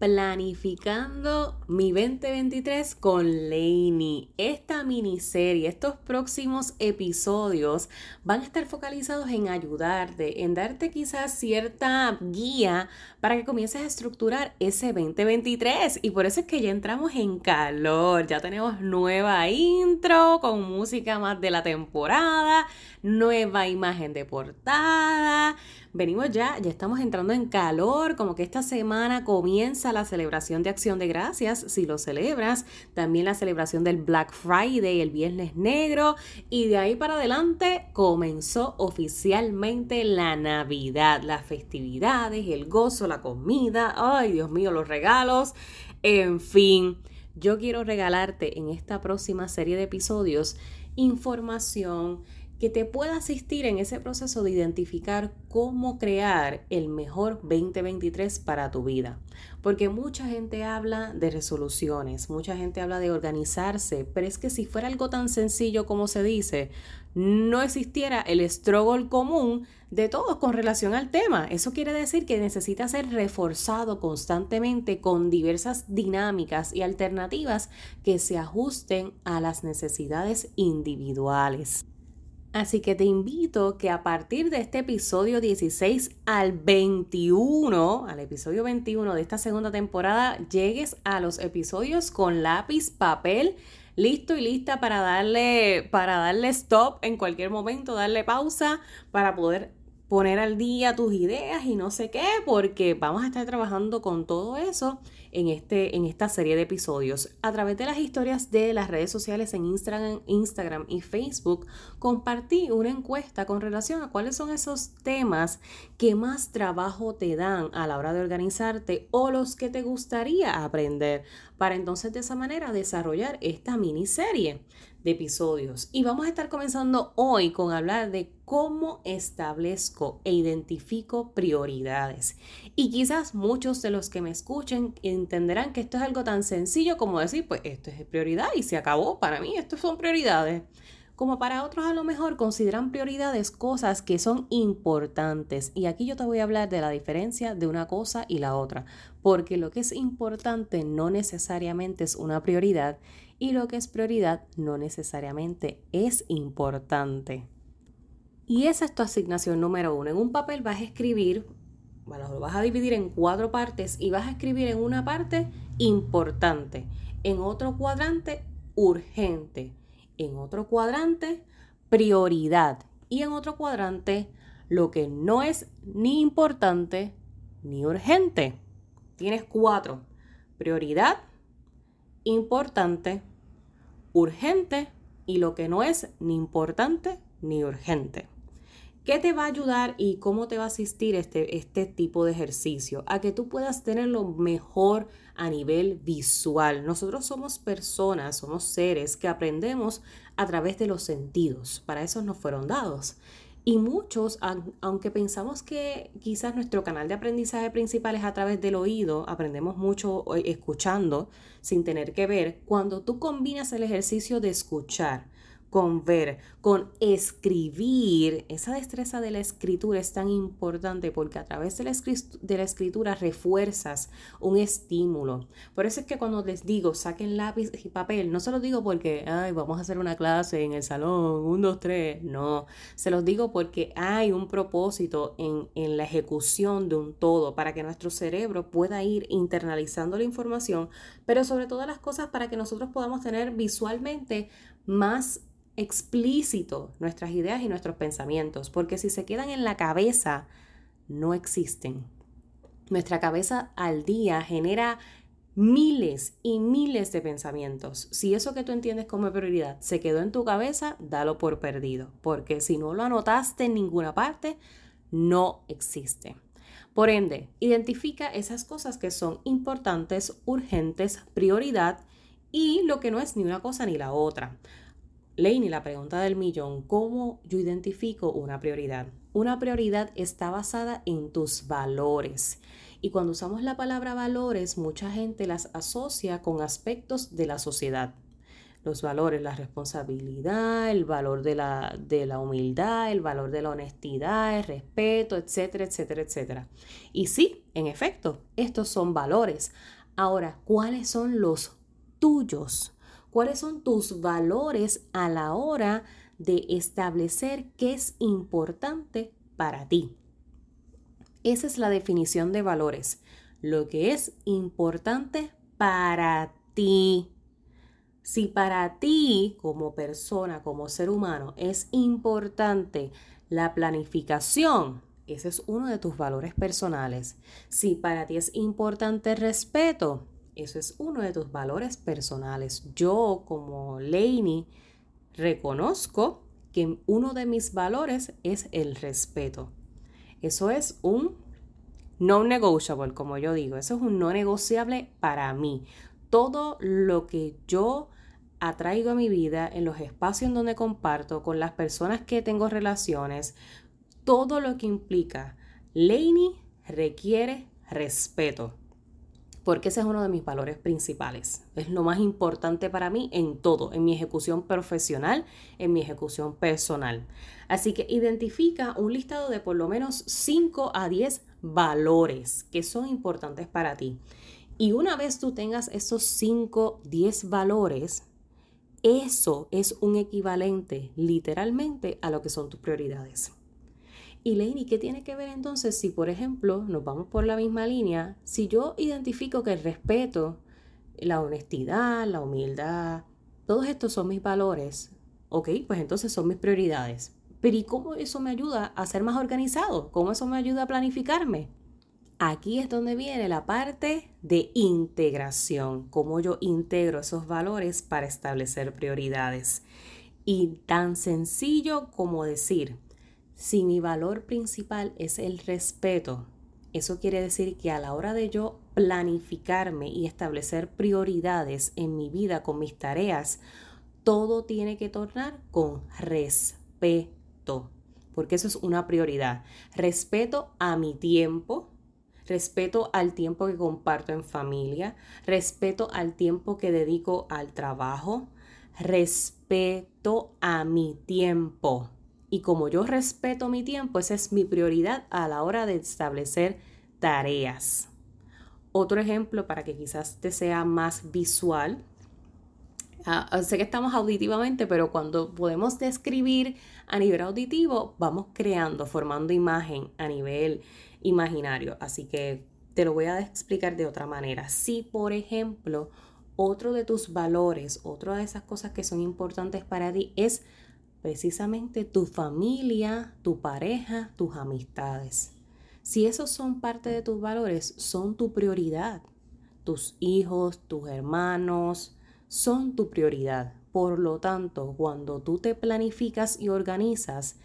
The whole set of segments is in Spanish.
planificando mi 2023 con Lainey. Esta miniserie, estos próximos episodios van a estar focalizados en ayudarte, en darte quizás cierta guía para que comiences a estructurar ese 2023. Y por eso es que ya entramos en calor, ya tenemos nueva intro con música más de la temporada, nueva imagen de portada venimos ya, ya estamos entrando en calor, como que esta semana comienza la celebración de Acción de Gracias, si lo celebras, también la celebración del Black Friday, el Viernes Negro, y de ahí para adelante comenzó oficialmente la Navidad, las festividades, el gozo, la comida, ay Dios mío, los regalos, en fin. Yo quiero regalarte en esta próxima serie de episodios información, que te pueda asistir en ese proceso de identificar cómo crear el mejor 2023 para tu vida. Porque mucha gente habla de resoluciones, mucha gente habla de organizarse, pero es que si fuera algo tan sencillo como se dice, no existiera el struggle común de todos con relación al tema. Eso quiere decir que necesita ser reforzado constantemente con diversas dinámicas y alternativas que se ajusten a las necesidades individuales. Así que te invito que a partir de este episodio 16 al 21, al episodio 21 de esta segunda temporada, llegues a los episodios con lápiz, papel, listo y lista para darle para darle stop en cualquier momento, darle pausa para poder poner al día tus ideas y no sé qué, porque vamos a estar trabajando con todo eso en, este, en esta serie de episodios. A través de las historias de las redes sociales en Instagram, Instagram y Facebook, compartí una encuesta con relación a cuáles son esos temas que más trabajo te dan a la hora de organizarte o los que te gustaría aprender para entonces de esa manera desarrollar esta miniserie de episodios. Y vamos a estar comenzando hoy con hablar de cómo establezco e identifico prioridades. Y quizás muchos de los que me escuchen entenderán que esto es algo tan sencillo como decir, pues esto es prioridad y se acabó. Para mí, esto son prioridades como para otros a lo mejor consideran prioridades cosas que son importantes. Y aquí yo te voy a hablar de la diferencia de una cosa y la otra, porque lo que es importante no necesariamente es una prioridad y lo que es prioridad no necesariamente es importante. Y esa es tu asignación número uno. En un papel vas a escribir, bueno, lo vas a dividir en cuatro partes y vas a escribir en una parte importante, en otro cuadrante urgente, en otro cuadrante prioridad y en otro cuadrante lo que no es ni importante ni urgente. Tienes cuatro. Prioridad, importante, urgente y lo que no es ni importante ni urgente. ¿Qué te va a ayudar y cómo te va a asistir este, este tipo de ejercicio? A que tú puedas tenerlo mejor a nivel visual. Nosotros somos personas, somos seres que aprendemos a través de los sentidos. Para eso nos fueron dados. Y muchos, aunque pensamos que quizás nuestro canal de aprendizaje principal es a través del oído, aprendemos mucho escuchando sin tener que ver, cuando tú combinas el ejercicio de escuchar con ver, con escribir. Esa destreza de la escritura es tan importante porque a través de la, de la, escritura refuerzas un estímulo. Por eso es que cuando les digo saquen lápiz y papel, no se los digo porque, ay, vamos a hacer una clase en el salón, un, dos, tres. No, se los digo porque hay un propósito en, en la ejecución de un todo para que nuestro cerebro pueda ir internalizando la información, pero sobre todas las cosas para que nosotros podamos tener visualmente más explícito nuestras ideas y nuestros pensamientos, porque si se quedan en la cabeza, no existen. Nuestra cabeza al día genera miles y miles de pensamientos. Si eso que tú entiendes como prioridad se quedó en tu cabeza, dalo por perdido, porque si no lo anotaste en ninguna parte, no existe. Por ende, identifica esas cosas que son importantes, urgentes, prioridad y lo que no es ni una cosa ni la otra. Laney, la pregunta del millón, ¿cómo yo identifico una prioridad? Una prioridad está basada en tus valores. Y cuando usamos la palabra valores, mucha gente las asocia con aspectos de la sociedad. Los valores, la responsabilidad, el valor de la, de la humildad, el valor de la honestidad, el respeto, etcétera, etcétera, etcétera. Y sí, en efecto, estos son valores. Ahora, ¿cuáles son los tuyos? ¿Cuáles son tus valores a la hora de establecer qué es importante para ti? Esa es la definición de valores. Lo que es importante para ti. Si para ti como persona, como ser humano, es importante la planificación, ese es uno de tus valores personales. Si para ti es importante el respeto, eso es uno de tus valores personales. Yo como Lainey reconozco que uno de mis valores es el respeto. Eso es un no negotiable, como yo digo. Eso es un no negociable para mí. Todo lo que yo atraigo a mi vida en los espacios en donde comparto, con las personas que tengo relaciones, todo lo que implica Laney requiere respeto. Porque ese es uno de mis valores principales. Es lo más importante para mí en todo, en mi ejecución profesional, en mi ejecución personal. Así que identifica un listado de por lo menos 5 a 10 valores que son importantes para ti. Y una vez tú tengas esos 5, 10 valores, eso es un equivalente literalmente a lo que son tus prioridades. Y Leini, ¿qué tiene que ver entonces si, por ejemplo, nos vamos por la misma línea? Si yo identifico que el respeto, la honestidad, la humildad, todos estos son mis valores, ok, pues entonces son mis prioridades. Pero ¿y cómo eso me ayuda a ser más organizado? ¿Cómo eso me ayuda a planificarme? Aquí es donde viene la parte de integración, cómo yo integro esos valores para establecer prioridades. Y tan sencillo como decir, si mi valor principal es el respeto, eso quiere decir que a la hora de yo planificarme y establecer prioridades en mi vida con mis tareas, todo tiene que tornar con respeto porque eso es una prioridad. Respeto a mi tiempo, respeto al tiempo que comparto en familia, respeto al tiempo que dedico al trabajo, respeto a mi tiempo. Y como yo respeto mi tiempo, esa es mi prioridad a la hora de establecer tareas. Otro ejemplo para que quizás te sea más visual Ah, ah, sé que estamos auditivamente, pero cuando podemos describir a nivel auditivo, vamos creando, formando imagen a nivel imaginario. Así que te lo voy a explicar de otra manera. Si, por ejemplo, otro de tus valores, otra de esas cosas que son importantes para ti es precisamente tu familia, tu pareja, tus amistades. Si esos son parte de tus valores, son tu prioridad. Tus hijos, tus hermanos, son tu prioridad. Por lo tanto, cuando tú te planificas y organizas,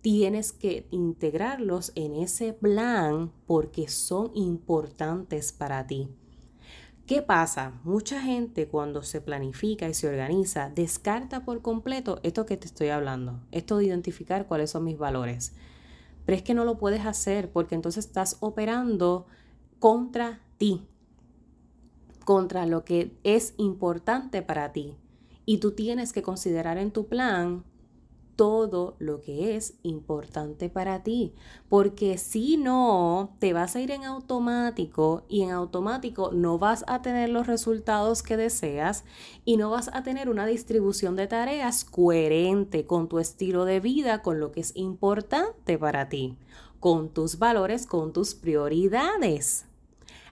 tienes que integrarlos en ese plan porque son importantes para ti. ¿Qué pasa? Mucha gente cuando se planifica y se organiza descarta por completo esto que te estoy hablando, esto de identificar cuáles son mis valores. Pero es que no lo puedes hacer porque entonces estás operando contra ti, contra lo que es importante para ti. Y tú tienes que considerar en tu plan todo lo que es importante para ti, porque si no, te vas a ir en automático y en automático no vas a tener los resultados que deseas y no vas a tener una distribución de tareas coherente con tu estilo de vida, con lo que es importante para ti, con tus valores, con tus prioridades.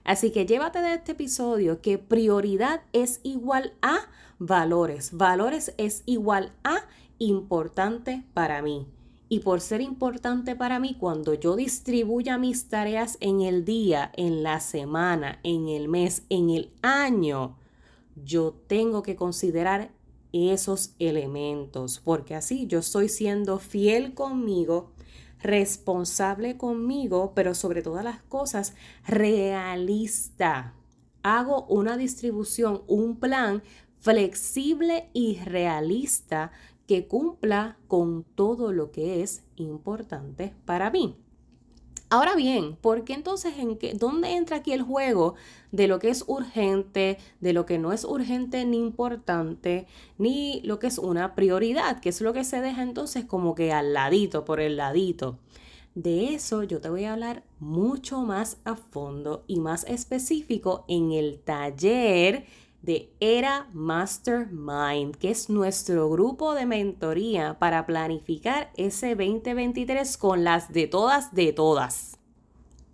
Así que llévate de este episodio que prioridad es igual a valores. Valores es igual a importante para mí. Y por ser importante para mí, cuando yo distribuya mis tareas en el día, en la semana, en el mes, en el año, yo tengo que considerar esos elementos, porque así yo estoy siendo fiel conmigo responsable conmigo, pero sobre todas las cosas, realista. Hago una distribución, un plan flexible y realista que cumpla con todo lo que es importante para mí. Ahora bien, ¿por qué entonces en dónde entra aquí el juego de lo que es urgente, de lo que no es urgente ni importante, ni lo que es una prioridad, que es lo que se deja entonces como que al ladito, por el ladito? De eso yo te voy a hablar mucho más a fondo y más específico en el taller de Era Mastermind, que es nuestro grupo de mentoría para planificar ese 2023 con las de todas, de todas.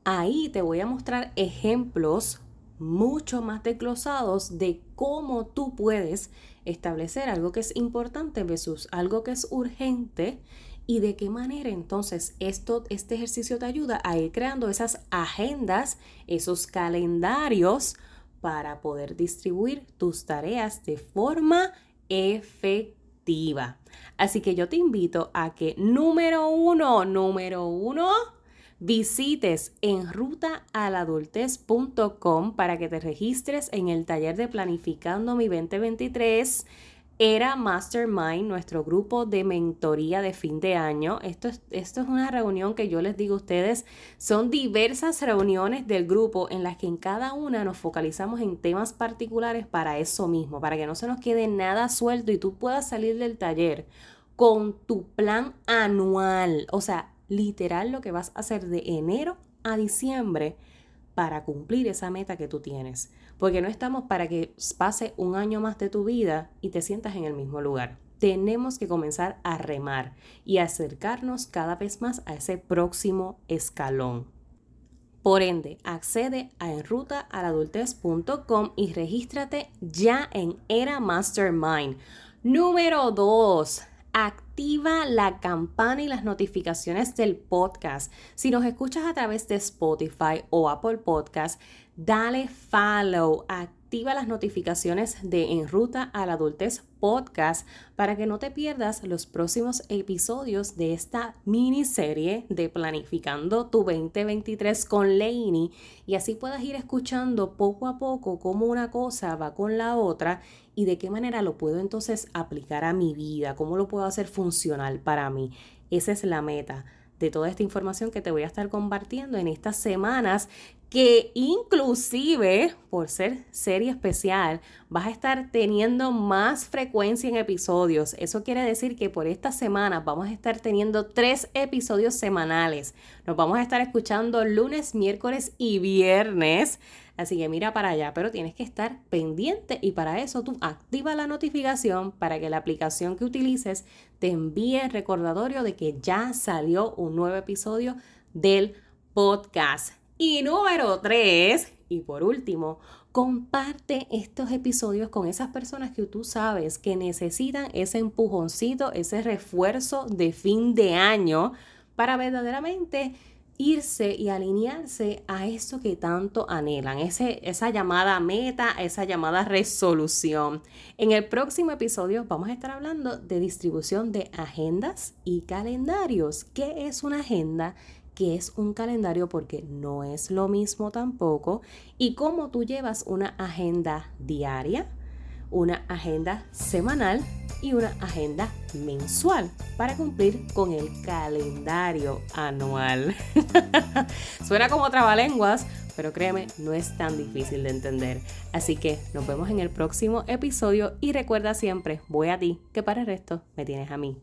Ahí te voy a mostrar ejemplos mucho más desglosados de cómo tú puedes establecer algo que es importante versus algo que es urgente y de qué manera entonces esto, este ejercicio te ayuda a ir creando esas agendas, esos calendarios para poder distribuir tus tareas de forma efectiva. Así que yo te invito a que número uno, número uno, visites en rutaaladultez.com para que te registres en el taller de Planificando mi 2023 era Mastermind, nuestro grupo de mentoría de fin de año. Esto es, esto es una reunión que yo les digo a ustedes, son diversas reuniones del grupo en las que en cada una nos focalizamos en temas particulares para eso mismo, para que no se nos quede nada suelto y tú puedas salir del taller con tu plan anual, o sea, literal lo que vas a hacer de enero a diciembre para cumplir esa meta que tú tienes porque no estamos para que pase un año más de tu vida y te sientas en el mismo lugar. Tenemos que comenzar a remar y acercarnos cada vez más a ese próximo escalón. Por ende, accede a enrutaaladultez.com y regístrate ya en Era Mastermind. Número 2 activa la campana y las notificaciones del podcast. Si nos escuchas a través de Spotify o Apple Podcast, dale follow, activa las notificaciones de En Ruta a la Adultez Podcast para que no te pierdas los próximos episodios de esta miniserie de Planificando tu 2023 con Lainey y así puedas ir escuchando poco a poco cómo una cosa va con la otra y de qué manera lo puedo entonces aplicar a mi vida, cómo lo puedo hacer funcional para mí. Esa es la meta de toda esta información que te voy a estar compartiendo en estas semanas que inclusive por ser serie especial vas a estar teniendo más frecuencia en episodios. Eso quiere decir que por estas semanas vamos a estar teniendo tres episodios semanales. Nos vamos a estar escuchando lunes, miércoles y viernes. Así que mira para allá, pero tienes que estar pendiente y para eso tú activa la notificación para que la aplicación que utilices te envíe el recordatorio de que ya salió un nuevo episodio del podcast. Y número tres, y por último, comparte estos episodios con esas personas que tú sabes que necesitan ese empujoncito, ese refuerzo de fin de año para verdaderamente irse y alinearse a eso que tanto anhelan, ese, esa llamada meta, esa llamada resolución. En el próximo episodio vamos a estar hablando de distribución de agendas y calendarios. ¿Qué es una agenda? Que es un calendario porque no es lo mismo tampoco, y cómo tú llevas una agenda diaria, una agenda semanal y una agenda mensual para cumplir con el calendario anual. Suena como trabalenguas, pero créeme, no es tan difícil de entender. Así que nos vemos en el próximo episodio y recuerda siempre, voy a ti, que para el resto me tienes a mí.